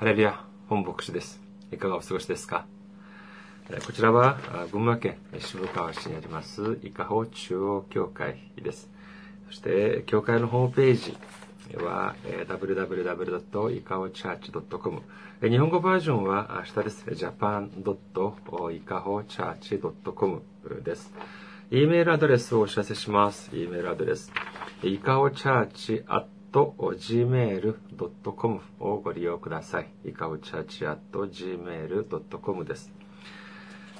ハレルヤ、本牧師です。いかがお過ごしですか？こちらは群馬県渋川市にあります伊香保中央教会です。そして、教会のホームページは www.ikahochurch.com 日本語バージョンは下です。japan.ikahochurch.com です。e メールアドレスをお知らせします。e メールアドレス。いかおチャーチ gmail.com をご利用ください。いかおチャーチ gmail.com です。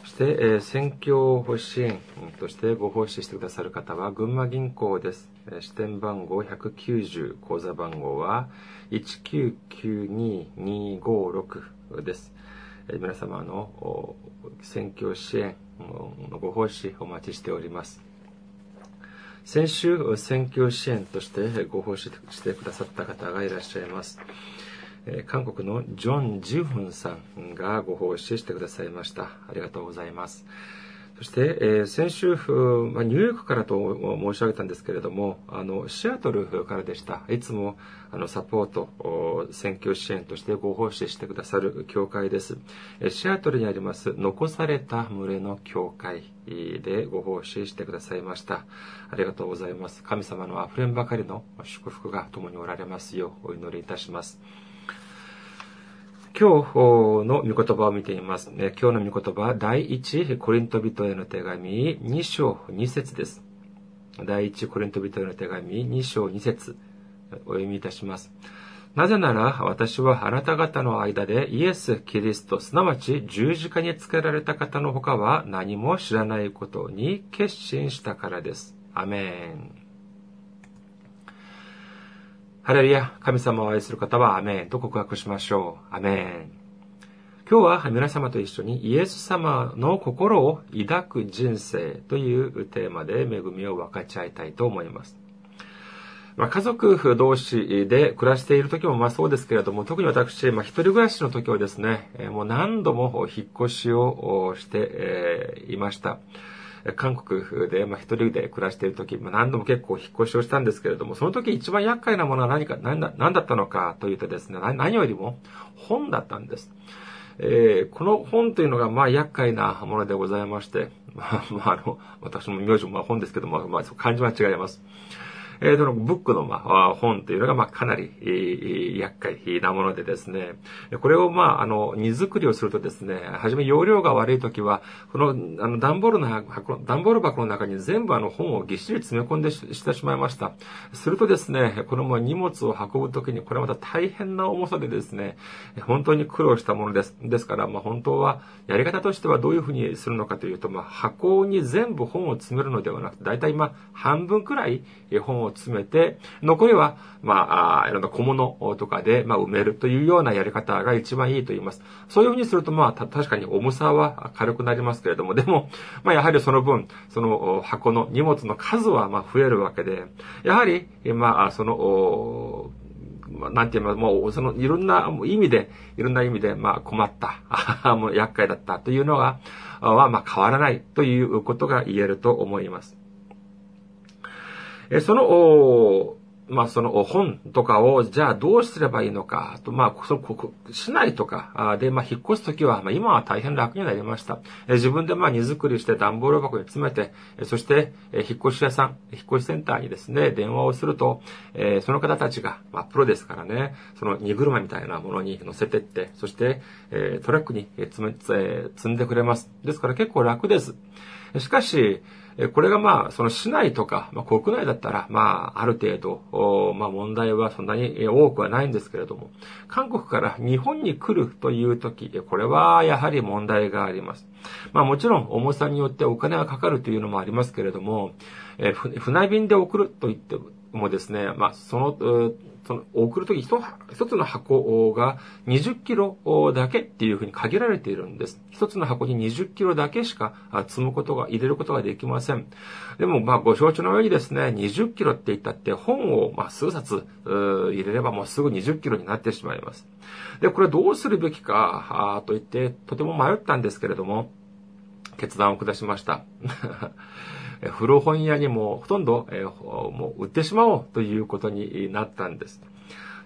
そして、えー、選挙支援としてご奉仕してくださる方は、群馬銀行です。支店番号190、口座番号は1992256です。えー、皆様の選挙支援のご奉仕お待ちしております。先週、選挙支援としてご奉仕してくださった方がいらっしゃいます。韓国のジョン・ジュフンさんがご奉仕してくださいました。ありがとうございます。そして、えー、先週、まあ、ニューヨークからと申し上げたんですけれども、あの、シアトルからでした。いつも、あの、サポート、選挙支援としてご奉仕してくださる教会です。シアトルにあります、残された群れの教会でご奉仕してくださいました。ありがとうございます。神様の溢れんばかりの祝福が共におられますようお祈りいたします。今日の御言葉を見ています。今日の御言葉は第一コリント人への手紙2章2節です。第一コリント人への手紙2章2節お読みいたします。なぜなら私はあなた方の間でイエス・キリスト、すなわち十字架につけられた方の他は何も知らないことに決心したからです。アメン。ハレルヤ、神様を愛する方はアメンと告白しましょう。アメン。今日は皆様と一緒にイエス様の心を抱く人生というテーマで恵みを分かち合いたいと思います。まあ、家族同士で暮らしている時もまあそうですけれども、特に私、まあ、一人暮らしの時はですね、もう何度も引っ越しをしていました。韓国で、まあ、一人で暮らしている時、まあ、何度も結構引っ越しをしたんですけれども、その時一番厄介なものは何か、何だ何だったのかというとですね、何よりも本だったんです。えー、この本というのが、まあ、厄介なものでございまして、まあ、まあ、あの、私の名字もまあ本ですけども、まあ、漢字は違います。えー、そのブックの、まあ、本というのが、まあ、かなり、えー、厄介なものでですね、これを、まあ、あの、荷造りをするとですね、はじめ容量が悪いときは、この、あの、段ボールの箱、段ボール箱の中に全部あの本をぎっしり詰め込んでしてしまいました。するとですね、このま荷物を運ぶときに、これまた大変な重さでですね、本当に苦労したものです。ですから、まあ、本当は、やり方としてはどういうふうにするのかというと、まあ、箱に全部本を詰めるのではなくて、だいたいまあ、半分くらい本を詰めて、残りは、まあ、いろんな小物とかで、まあ、埋めるというようなやり方が一番いいと言います。そういうふうにすると、まあ、確かに重さは軽くなりますけれども、でも、まあ、やはりその分、その箱の荷物の数は、まあ、増えるわけで、やはり、まあ、その、なんて言いますもう、その、いろんな意味で、いろんな意味で、まあ、困った、もう厄介だったというのは、は、まあ、変わらないということが言えると思います。えその、まあ、その本とかを、じゃあどうすればいいのか、と、まあ、その、市内とかで、まあ、引っ越すときは、まあ、今は大変楽になりました。自分で、まあ、荷造りして段ボール箱に詰めて、そして、引っ越し屋さん、引っ越しセンターにですね、電話をすると、その方たちが、まあ、プロですからね、その荷車みたいなものに乗せてって、そして、トラックに、積んでくれます。ですから結構楽です。しかし、これがまあ、その市内とか、まあ、国内だったら、まあ、ある程度、まあ、問題はそんなに多くはないんですけれども、韓国から日本に来るという時、これはやはり問題があります。まあ、もちろん重さによってお金がかかるというのもありますけれども、え船便で送ると言ってもですね、まあ、その、その送るとき一つの箱が20キロだけっていうふうに限られているんです。一つの箱に20キロだけしか積むことが、入れることができません。でも、まあ、ご承知のようにですね、20キロって言ったって本を、まあ、数冊入れればもうすぐ20キロになってしまいます。で、これどうするべきか、と言って、とても迷ったんですけれども、決断を下しました。古本屋にもほとんど、え、もう売ってしまおうということになったんです。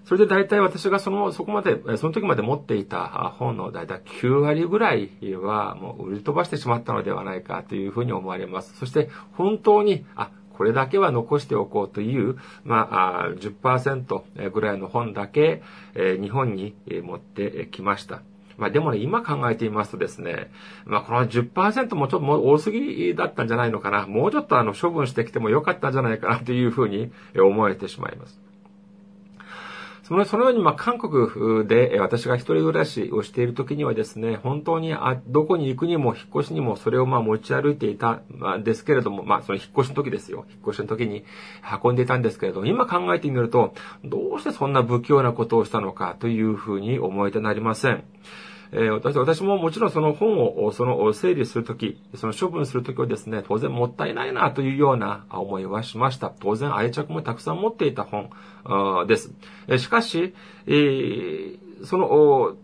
それで大体私がその、そこまで、その時まで持っていた本の大体9割ぐらいはもう売り飛ばしてしまったのではないかというふうに思われます。そして本当に、あ、これだけは残しておこうという、まあ、10%ぐらいの本だけ、日本に持ってきました。まあでもね、今考えていますとですね、まあこの10%もちょっともう多すぎだったんじゃないのかな。もうちょっとあの処分してきてもよかったんじゃないかなというふうに思えてしまいます。その、そのように、まあ、韓国で私が一人暮らしをしている時にはですね、本当に、あ、どこに行くにも、引っ越しにも、それをまあ持ち歩いていたんですけれども、まあ、その引っ越しの時ですよ。引っ越しの時に運んでいたんですけれども、今考えてみると、どうしてそんな不器用なことをしたのかというふうに思えてなりません。え、私私ももちろんその本をその整理するとき、その処分するときはですね、当然もったいないなというような思いはしました。当然愛着もたくさん持っていた本です。しかし、えー、その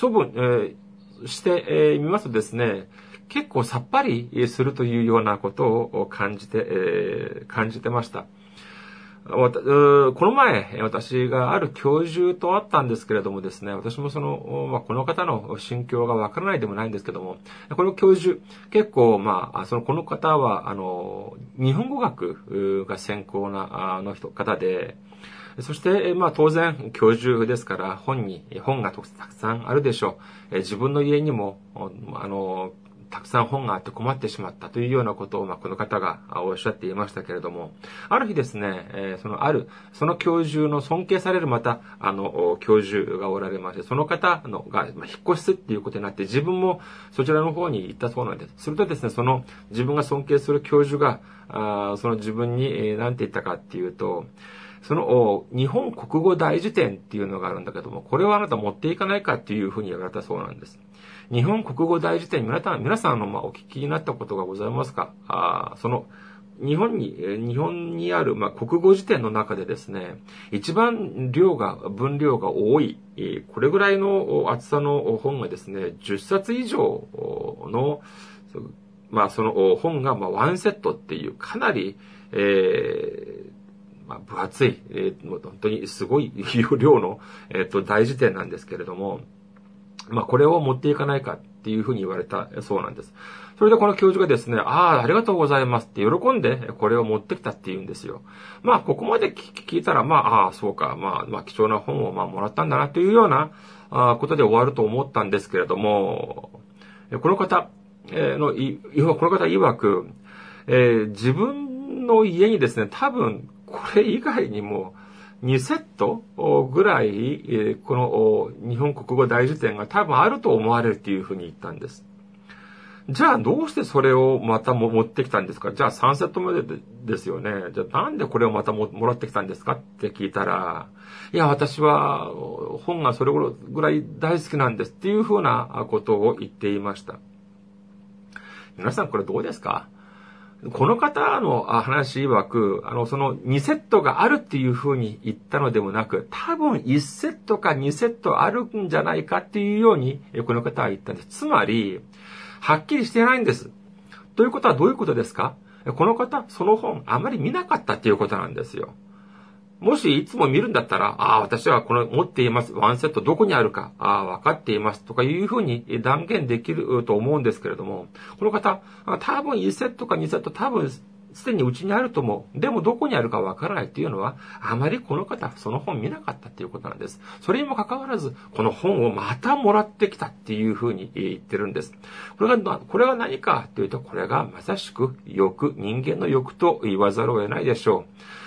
処分、えー、してみ、ますとですね、結構さっぱりするというようなことを感じて、えー、感じてました。この前、私がある教授と会ったんですけれどもですね、私もその、まあ、この方の心境がわからないでもないんですけども、この教授、結構、まあ、その、この方は、あの、日本語学が専攻な、あの人、方で、そして、まあ当然、教授ですから、本に、本がたくさんあるでしょう。自分の家にも、あの、たくさん本があって困ってしまったというようなことを、まあ、この方がおっしゃっていましたけれども、ある日ですね、えー、そのある、その教授の尊敬されるまた、あの、教授がおられまして、その方のが、まあ、引っ越しすっていうことになって、自分もそちらの方に行ったそうなんです。するとですね、その自分が尊敬する教授が、あその自分に、えー、何て言ったかっていうと、その、日本国語大辞典っていうのがあるんだけども、これをあなた持っていかないかっていうふうに言われたそうなんです。日本国語大辞典、皆さん、皆さんの、まあ、お聞きになったことがございますか？あその、日本に、日本にある、まあ、国語辞典の中でですね、一番量が、分量が多い、これぐらいの厚さの本がですね、10冊以上の、まあ、その本が、まあ、ワンセットっていう、かなり、えーまあ、分厚い、えー、本当にすごい量の、えっ、ー、と、大辞典なんですけれども、まあ、これを持っていかないかっていうふうに言われたそうなんです。それでこの教授がですね、ああ、ありがとうございますって喜んでこれを持ってきたって言うんですよ。まあ、ここまで聞いたら、まあ、ああ、そうか、まあ、まあ、貴重な本をまあもらったんだなというようなことで終わると思ったんですけれども、この方の、この方曰く、えー、自分の家にですね、多分、これ以外にも、2セットぐらい、この日本国語大辞典が多分あると思われるっていうふうに言ったんです。じゃあどうしてそれをまた持ってきたんですか？じゃあ3セット目でですよね。じゃあなんでこれをまたもらってきたんですかって聞いたら、いや、私は本がそれぐらい大好きなんですっていうふうなことを言っていました。皆さんこれどうですか？この方の話曰く、あの、その2セットがあるっていうふうに言ったのでもなく、多分1セットか2セットあるんじゃないかっていうように、この方は言ったんです。つまり、はっきりしてないんです。ということはどういうことですか？この方、その本、あまり見なかったっていうことなんですよ。もしいつも見るんだったら、ああ、私はこの持っています。ワンセットどこにあるか、ああ、分かっています。とかいうふうに断言できると思うんですけれども、この方、多分1セットか2セット多分すでにうちにあると思う。でもどこにあるかわからないっていうのは、あまりこの方、その本見なかったっていうことなんです。それにもかかわらず、この本をまたもらってきたっていうふうに言ってるんです。これが、これが何かというと、これがまさしく欲、人間の欲と言わざるを得ないでしょう。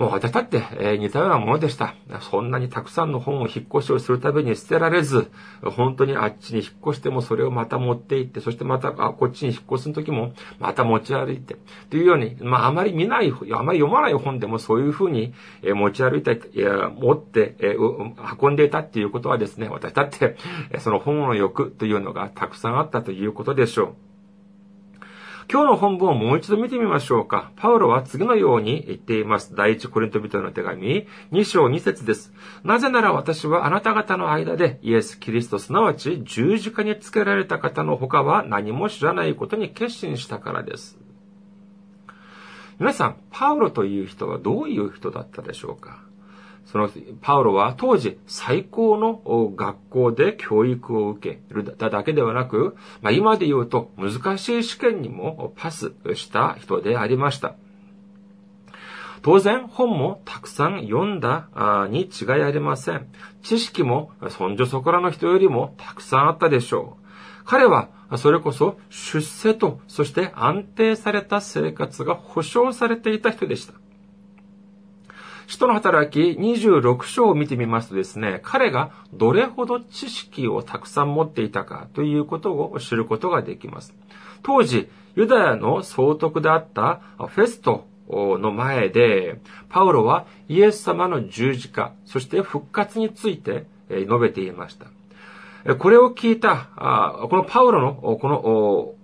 もう私だって、えー、似たようなものでした。そんなにたくさんの本を引っ越しをするたびに捨てられず、本当にあっちに引っ越してもそれをまた持って行って、そしてまたあこっちに引っ越す時もまた持ち歩いて、というように、まああまり見ない、あまり読まない本でもそういうふうに、えー、持ち歩いたい、持って、えー、運んでいたっていうことはですね、私だって、その本の欲というのがたくさんあったということでしょう。今日の本文をもう一度見てみましょうか。パウロは次のように言っています。第一コリント人の手紙、2章2節です。なぜなら私はあなた方の間でイエス・キリスト、すなわち十字架につけられた方の他は何も知らないことに決心したからです。皆さん、パウロという人はどういう人だったでしょうか？そのパウロは当時最高の学校で教育を受けるだけではなく、まあ、今で言うと難しい試験にもパスした人でありました。当然、本もたくさん読んだに違いありません。知識も、そんじょそこらの人よりもたくさんあったでしょう。彼は、それこそ出世と、そして安定された生活が保障されていた人でした。使徒の働き26章を見てみますとですね、彼がどれほど知識をたくさん持っていたかということを知ることができます。当時、ユダヤの総督であったフェストの前で、パウロはイエス様の十字架、そして復活について述べていました。これを聞いた、このパウロのこの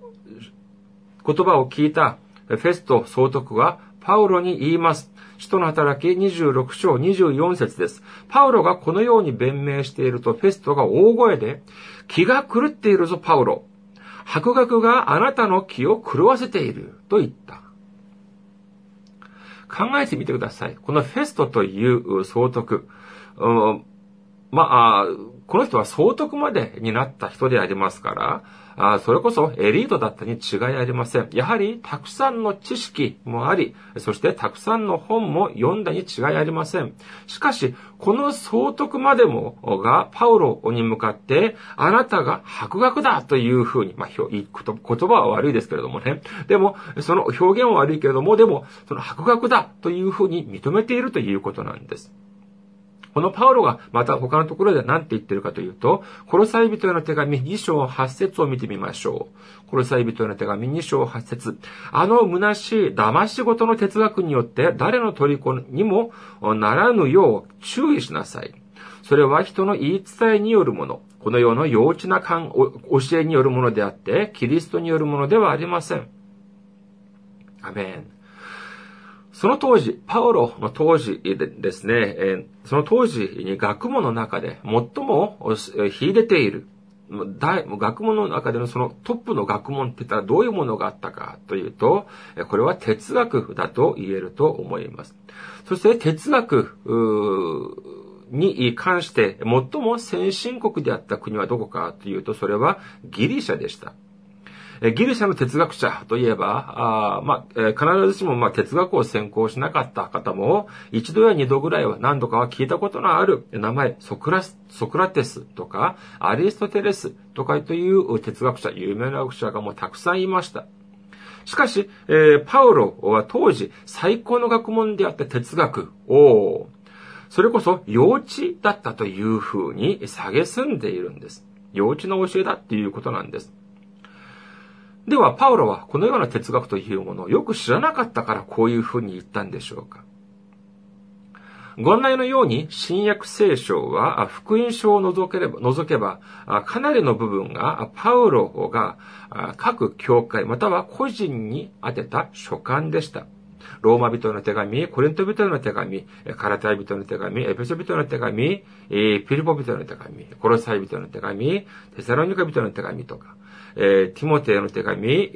言葉を聞いたフェスト総督はパウロに言います。使徒の働き26章24節です。パウロがこのように弁明していると、フェストが大声で、気が狂っているぞ、パウロ。博学があなたの気を狂わせている、と言った。考えてみてください。このフェストという総督。うん、まあ、この人は総督までになった人でありますから、あそれこそエリートだったに違いありません。やはりたくさんの知識もあり、そしてたくさんの本も読んだに違いありません。しかし、この総督までもがパウロに向かって、あなたが博学だというふうに、まあ、言葉は悪いですけれどもね。でも、その表現は悪いけれども、でも、その博学だというふうに認めているということなんです。このパウロがまた他のところで何て言ってるかというと、コロサイ人への手紙2章8節を見てみましょう。コロサイ人への手紙2章8節あの虚しい騙し事の哲学によって誰の虜にもならぬよう注意しなさい。それは人の言い伝えによるもの。この世の幼稚な教えによるものであって、キリストによるものではありません。アメン。その当時、パウロの当時ですね、えその当時に学問の中で最も秀でている、学問の中でのそのトップの学問って言ったらどういうものがあったかというと、これは哲学だと言えると思います。そして哲学に関して最も先進国であった国はどこかというと、それはギリシャでした。ギリシャの哲学者といえば、あまあ、必ずしもまあ哲学を専攻しなかった方も、一度や二度ぐらいは何度かは聞いたことのある名前、ソクラソクラテスとか、アリストテレスとかという哲学者、有名な学者がもうたくさんいました。しかし、えー、パウロは当時最高の学問であった哲学を、それこそ幼稚だったというふうに蔑んでいるんです。幼稚な教えだっていうことなんです。では、パウロはこのような哲学というものをよく知らなかったからこういうふうに言ったんでしょうかご案内のように、新約聖書は福音書を除ければ、除けば、かなりの部分がパウロが各教会または個人に宛てた書簡でした。ローマ人の手紙、コリント人の手紙、カラタイ人の手紙、エペソ人の手紙、ピリポ人の手紙、コロサイ人の手紙、テサロニカ人の手紙とか、えー、ティモテへの手紙、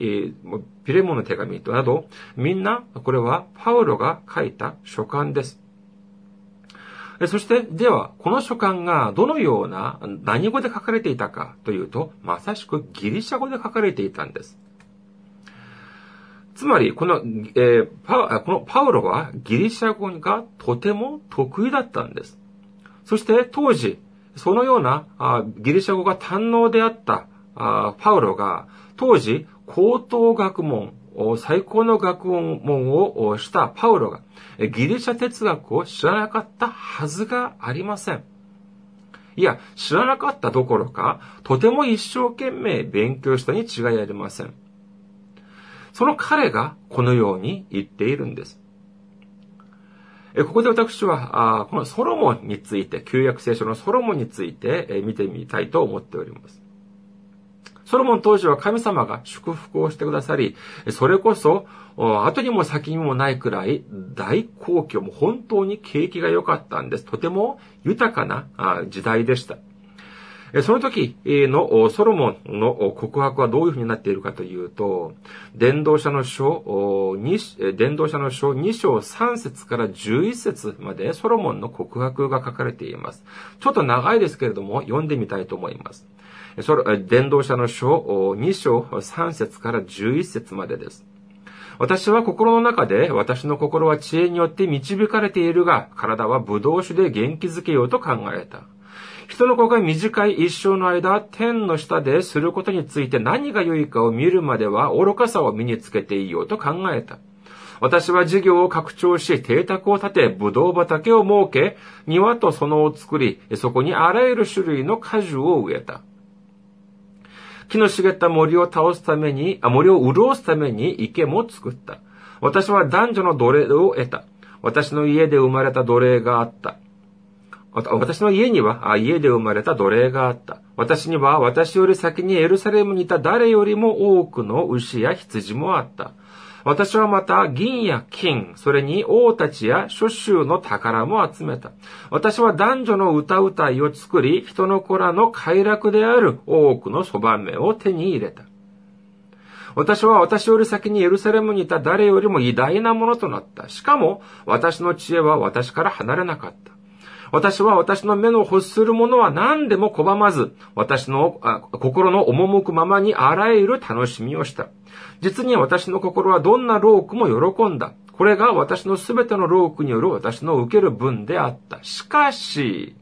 ピレモの手紙など、みんな、これはパウロが書いた書簡です。そして、では、この書簡がどのような、何語で書かれていたかというと、まさしくギリシャ語で書かれていたんです。つまり、この、えー、パこのパウロはギリシャ語がとても得意だったんです。そして当時、そのようなあギリシャ語が堪能であったあパウロが当時高等学問、最高の学問をしたパウロがギリシャ哲学を知らなかったはずがありません。いや、知らなかったどころか、とても一生懸命勉強したに違いありません。その彼がこのように言っているんです。ここで私は、このソロモンについて、旧約聖書のソロモンについて見てみたいと思っております。ソロモン当時は神様が祝福をしてくださり、それこそ、後にも先にもないくらい大好況も本当に景気が良かったんです。とても豊かな時代でした。その時のソロモンの告白はどういうふうになっているかというと、伝道者の書、伝道者の書2章3節から11節までソロモンの告白が書かれています。ちょっと長いですけれども、読んでみたいと思います。伝道者の書2章3節から11節までです。私は心の中で、私の心は知恵によって導かれているが、体は葡萄酒で元気づけようと考えた。人の子が短い一生の間、天の下ですることについて何が良いかを見るまでは愚かさを身につけていようと考えた。私は事業を拡張し、邸宅を建て、葡萄畑を設け、庭と園を作り、そこにあらゆる種類の果樹を植えた。木の茂った森を倒すために、あ森を潤すために池も作った。私は男女の奴隷を得た。私の家で生まれた奴隷があった。私の家には家で生まれた奴隷があった。私には私より先にエルサレムにいた誰よりも多くの牛や羊もあった。私はまた銀や金、それに王たちや諸州の宝も集めた。私は男女の歌うたいを作り、人の子らの快楽である多くのそばめを手に入れた。私は私より先にエルサレムにいた誰よりも偉大なものとなった。しかも、私の知恵は私から離れなかった。私は私の目の欲するものは何でも拒まず、私の心の赴くままにあらゆる楽しみをした。実に私の心はどんなロークも喜んだ。これが私のすべてのロークによる私の受ける分であった。しかし、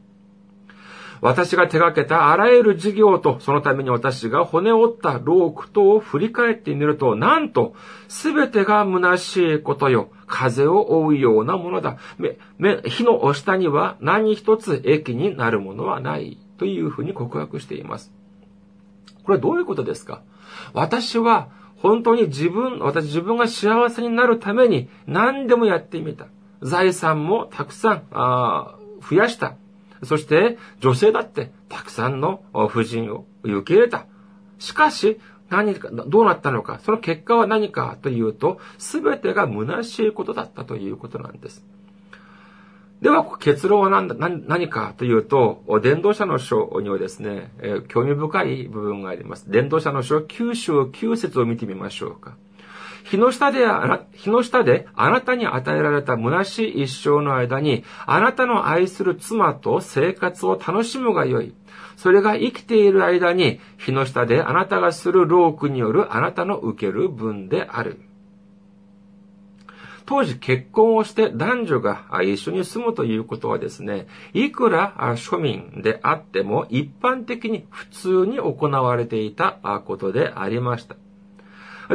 私が手掛けたあらゆる事業と、そのために私が骨折った労苦とを振り返ってみると、なんと、すべてが虚しいことよ。風を追うようなものだ。目、目火の下には何一つ益になるものはない。というふうに告白しています。これはどういうことですか？私は本当に自分、私自分が幸せになるために何でもやってみた。財産もたくさんああ増やした。そして女性だってたくさんの婦人を受け入れた。しかし、何か、どうなったのか、その結果は何かというと、すべてが虚しいことだったということなんです。では、結論は何だ何かというと、伝道者の書にはですね、えー、興味深い部分があります。伝道者の書9章9節を見てみましょうか。日の下であ日の下であなたに与えられた虚しい一生の間に、あなたの愛する妻と生活を楽しむがよい。それが生きている間に、日の下であなたがする労苦によるあなたの受ける分である。当時結婚をして男女が一緒に住むということはですね、いくら庶民であっても一般的に普通に行われていたことでありました。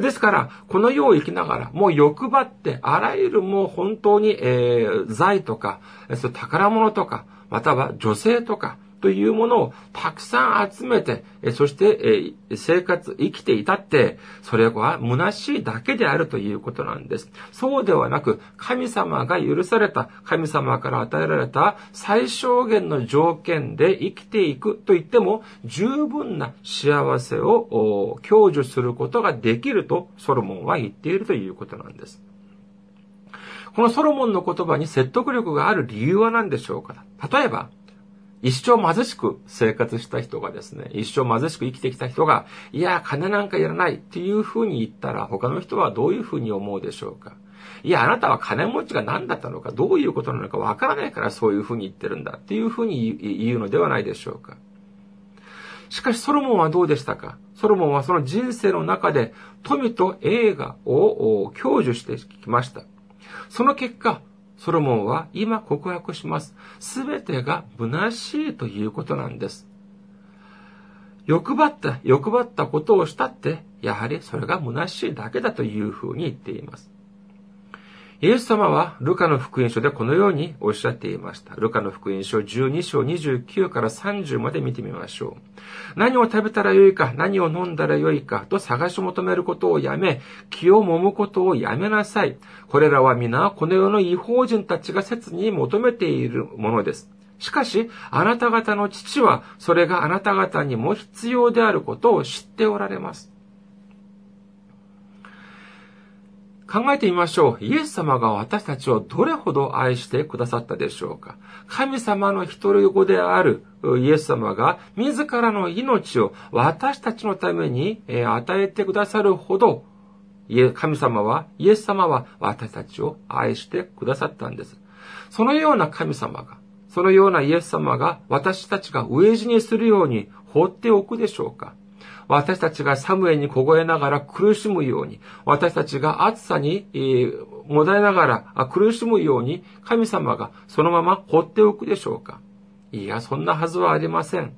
ですから、この世を生きながら、もう欲張って、あらゆるもう本当に、えー、財とか、そ宝物とか、または女性とか、というものをたくさん集めて、そして生活、生きていたって、それは虚しいだけであるということなんです。そうではなく、神様が許された、神様から与えられた最小限の条件で生きていくと言っても、十分な幸せを享受することができるとソロモンは言っているということなんです。このソロモンの言葉に説得力がある理由は何でしょうか例えば、一生貧しく生活した人がですね、一生貧しく生きてきた人が、いや、金なんかいらないっていうふうに言ったら、他の人はどういうふうに思うでしょうかいや、あなたは金持ちが何だったのか、どういうことなのかわからないからそういうふうに言ってるんだっていうふうに言うのではないでしょうか。しかしソロモンはどうでしたかソロモンはその人生の中で富と栄華を享受してきました。その結果、ソロモンは今告白します。すべてが虚しいということなんです。欲張った、欲張ったことをしたって、やはりそれが虚しいだけだというふうに言っています。イエス様はルカの福音書でこのようにおっしゃっていました。ルカの福音書12章29から30まで見てみましょう。何を食べたらよいか、何を飲んだらよいかと探し求めることをやめ、気を揉むことをやめなさい。これらは皆この世の違法人たちが切に求めているものです。しかし、あなた方の父は、それがあなた方にも必要であることを知っておられます。考えてみましょう。イエス様が私たちをどれほど愛してくださったでしょうか。神様の一人子であるイエス様が自らの命を私たちのために与えてくださるほど、神様は、イエス様は私たちを愛してくださったんです。そのような神様が、そのようなイエス様が私たちが飢え死にするように放っておくでしょうか私たちが寒いに凍えながら苦しむように、私たちが暑さに、えー、もだえながら苦しむように、神様がそのまま放っておくでしょうかいや、そんなはずはありません。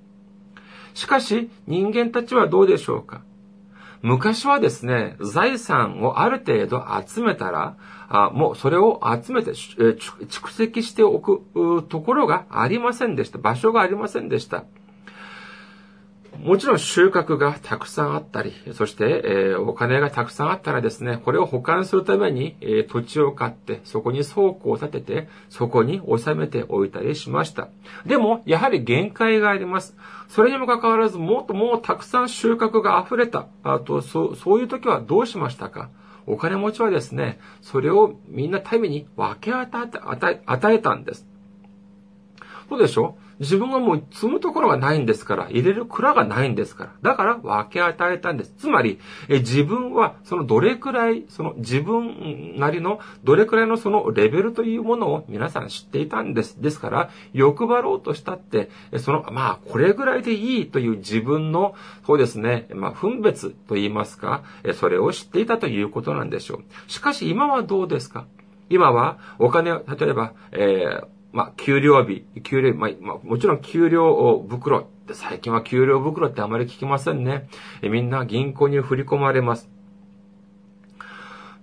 しかし、人間たちはどうでしょうか昔はですね、財産をある程度集めたら、あもうそれを集めて、蓄積しておくところがありませんでした。場所がありませんでした。もちろん収穫がたくさんあったり、そして、えー、お金がたくさんあったらですね、これを保管するために、えー、土地を買って、そこに倉庫を建てて、そこに収めておいたりしました。でも、やはり限界があります。それにもかかわらず、もっともうたくさん収穫が溢れた。あと、そう、そういう時はどうしましたか？お金持ちはですね、それをみんなために分け与え、与え、与えたんです。そうでしょう？自分がもう積むところがないんですから、入れる蔵がないんですから。だから分け与えたんです。つまり、え自分はそのどれくらい、その自分なりのどれくらいのそのレベルというものを皆さん知っていたんです。ですから、欲張ろうとしたって、その、まあ、これぐらいでいいという自分の、そうですね、まあ、分別と言いますか、それを知っていたということなんでしょう。しかし今はどうですか？今はお金を、例えば、えーまあ、給料日、給料日、まあ、まあ、もちろん給料袋って。最近は給料袋ってあまり聞きませんね。えみんな銀行に振り込まれます。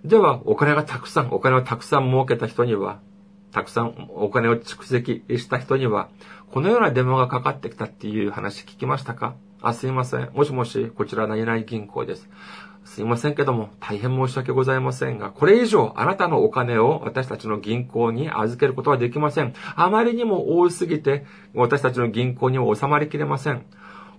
では、お金がたくさん、お金をたくさん儲けた人には、たくさんお金を蓄積した人には、このような電話がかかってきたっていう話聞きましたか？あ、すいません。もしもし、こちら何々銀行です。すいませんけども、大変申し訳ございませんが、これ以上あなたのお金を私たちの銀行に預けることはできません。あまりにも多すぎて、私たちの銀行には収まりきれません。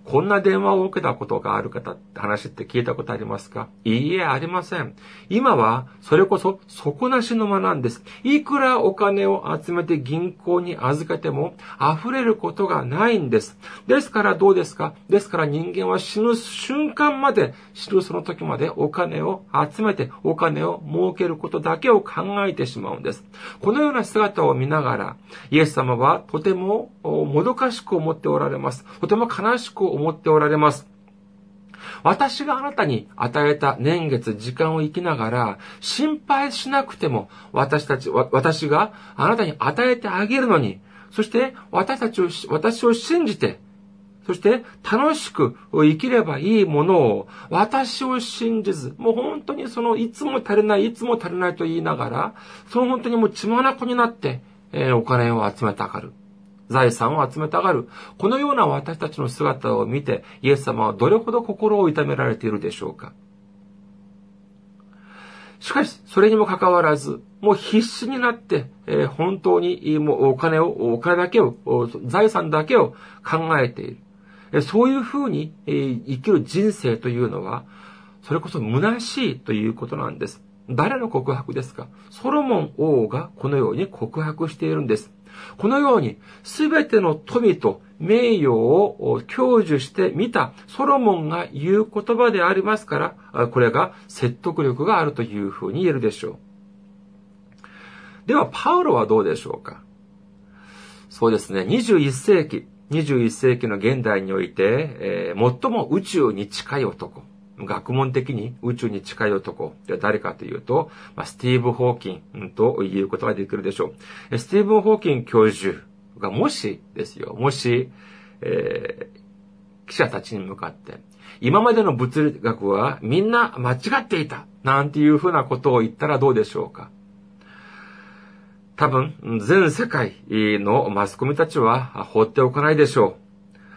こんな電話を受けたことがある方って話って聞いたことありますか？いいえ、ありません。今は、それこそ底なしの間なんです。いくらお金を集めて銀行に預けても溢れることがないんです。ですからどうですか？ですから人間は死ぬ瞬間まで、死ぬその時までお金を集めてお金を儲けることだけを考えてしまうんです。このような姿を見ながら、イエス様はとてももどかしく思っておられます。とても悲しく思っておられます。私があなたに与えた年月、時間を生きながら、心配しなくても、私たち、私があなたに与えてあげるのに、そして私たちを、私を信じて、そして楽しく生きればいいものを私を信じず、もう本当にそのいつも足りない、いつも足りないと言いながら、その本当にもう血眼になって、えー、お金を集めたがる。財産を集めたがる。このような私たちの姿を見て、イエス様はどれほど心を痛められているでしょうか。しかし、それにもかかわらず、もう必死になって、えー、本当にもうお金を、お金だけを、財産だけを考えている。そういうふうに、えー、生きる人生というのは、それこそ虚しいということなんです。誰の告白ですか？ソロモン王がこのように告白しているんです。このように、すべての富と名誉を享受してみたソロモンが言う言葉でありますから、これが説得力があるというふうに言えるでしょう。では、パウロはどうでしょうか？そうですね、21世紀、21世紀の現代において、えー、最も宇宙に近い男。学問的に宇宙に近い男って誰かというと、まあ、スティーブ・ホーキンということができるでしょう。スティーブ・ホーキン教授がもしですよ、もし、えー、記者たちに向かって、今までの物理学はみんな間違っていたなんていうふうなことを言ったらどうでしょうか多分、全世界のマスコミたちは放っておかないでしょ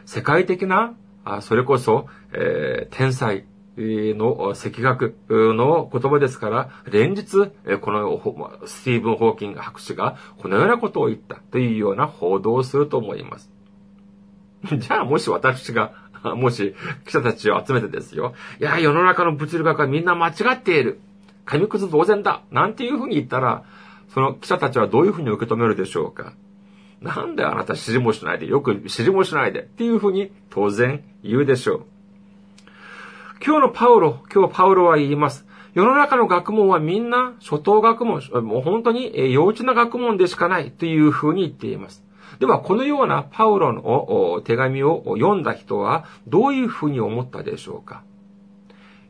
う。世界的な、それこそ、えー、天才、の赤学の言葉ですから、連日、このスティーブン・ホーキング博士がこのようなことを言ったというような報道をすると思います。じゃあ、もし私が、もし記者たちを集めてですよ。いや、世の中の物理学はみんな間違っている。紙くず同然だなんていうふうに言ったら、その記者たちはどういうふうに受け止めるでしょうかなんであなた知りもしないで、よく知りもしないでっていうふうに当然言うでしょう。今日のパウロ、今日パウロは言います。世の中の学問はみんな初等学問、もう本当に幼稚な学問でしかないというふうに言っています。では、このようなパウロの手紙を読んだ人はどういうふうに思ったでしょうか？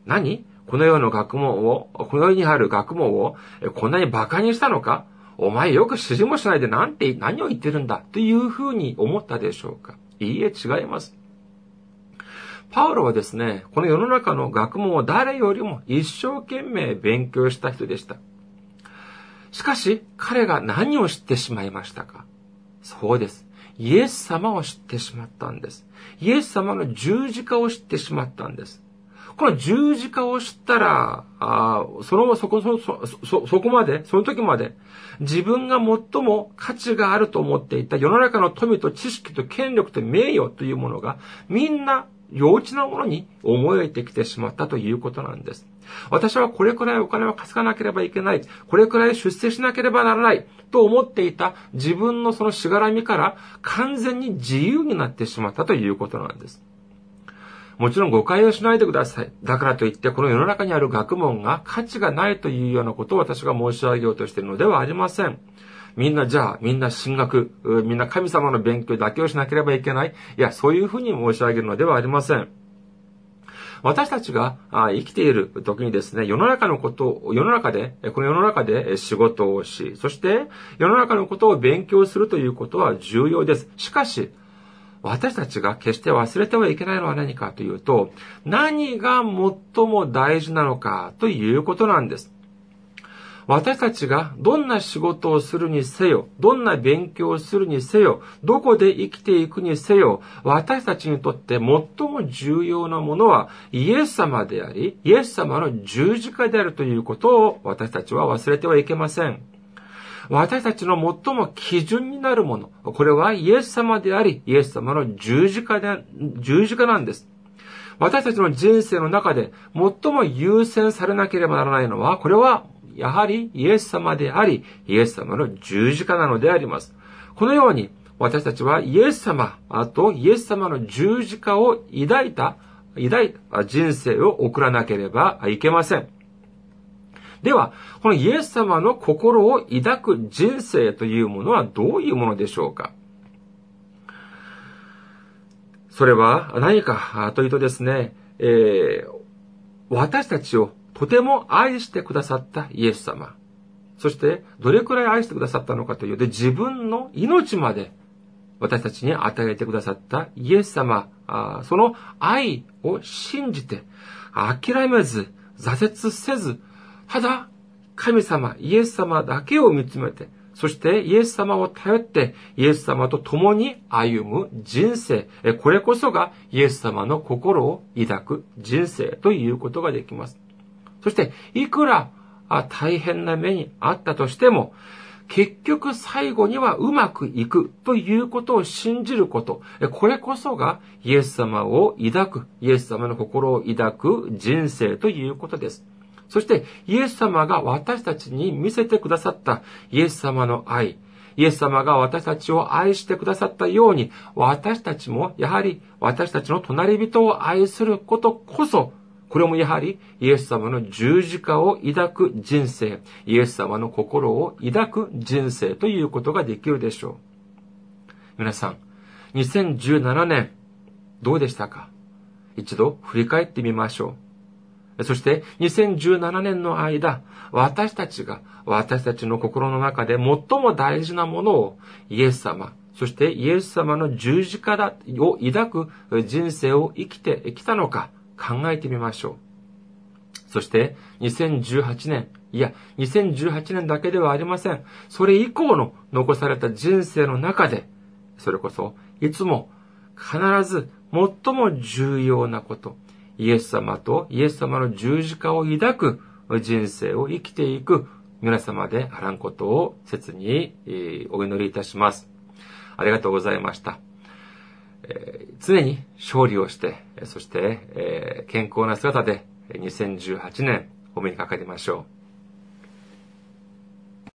何？この世の学問を、この世にある学問をこんなに馬鹿にしたのか？お前よく指示もしないでなんて、何を言ってるんだ？というふうに思ったでしょうか？いいえ、違います。パウロはですね、この世の中の学問を誰よりも一生懸命勉強した人でした。しかし、彼が何を知ってしまいましたか？そうです。イエス様を知ってしまったんです。イエス様の十字架を知ってしまったんです。この十字架を知ったら、あその、そこ、そ、そ、そ、そこまで、その時まで、自分が最も価値があると思っていた世の中の富と知識と権力と名誉というものが、みんな幼稚なものに思えてきてしまったということなんです。私はこれくらいお金を稼がなければいけない。これくらい出世しなければならない。と思っていた自分のそのしがらみから完全に自由になってしまったということなんです。もちろん誤解をしないでください。だからといってこの世の中にある学問が価値がないというようなことを私が申し上げようとしているのではありません。みんなじゃあ、みんな進学、みんな神様の勉強だけをしなければいけない。いや、そういうふうに申し上げるのではありません。私たちが生きている時にですね、世の中のことを、世の中で、この世の中で仕事をし、そして世の中のことを勉強するということは重要です。しかし、私たちが決して忘れてはいけないのは何かというと、何が最も大事なのかということなんです。私たちがどんな仕事をするにせよ、どんな勉強をするにせよ、どこで生きていくにせよ、私たちにとって最も重要なものはイエス様であり、イエス様の十字架であるということを私たちは忘れてはいけません。私たちの最も基準になるもの。これはイエス様であり、イエス様の十字架で、十字架なんです。私たちの人生の中で最も優先されなければならないのは、これはやはりイエス様であり、イエス様の十字架なのであります。このように、私たちはイエス様あとイエス様の十字架を抱いた、抱いた人生を送らなければいけません。では、このイエス様の心を抱く人生というものはどういうものでしょうか？それは何かというとですね、えー、私たちをとても愛してくださったイエス様。そして、どれくらい愛してくださったのかというと、自分の命まで私たちに与えてくださったイエス様、その愛を信じて、諦めず、挫折せず、ただ、神様、イエス様だけを見つめて、そしてイエス様を頼って、イエス様と共に歩む人生。これこそがイエス様の心を抱く人生ということができます。そして、いくら大変な目にあったとしても、結局最後にはうまくいくということを信じること。これこそがイエス様を抱く、イエス様の心を抱く人生ということです。そしてイエス様が私たちに見せてくださったイエス様の愛。イエス様が私たちを愛してくださったように、私たちもやはり私たちの隣人を愛することこそこれもやはりイエス様の十字架を抱く人生、イエス様の心を抱く人生ということができるでしょう。皆さん、2017年、どうでしたか？一度振り返ってみましょう。そして、2017年の間、私たちが、私たちの心の中で最も大事なものを、イエス様、そしてイエス様の十字架を抱く人生を生きてきたのか、考えてみましょう。そして、2018年、いや、2018年だけではありません。それ以降の残された人生の中で、それこそ、いつも、必ず、最も重要なこと、イエス様とイエス様の十字架を抱く人生を生きていく皆様であらんことを切にお祈りいたします。ありがとうございました。え常に勝利をして、そして、え健康な姿で2018年お目にかかりましょう。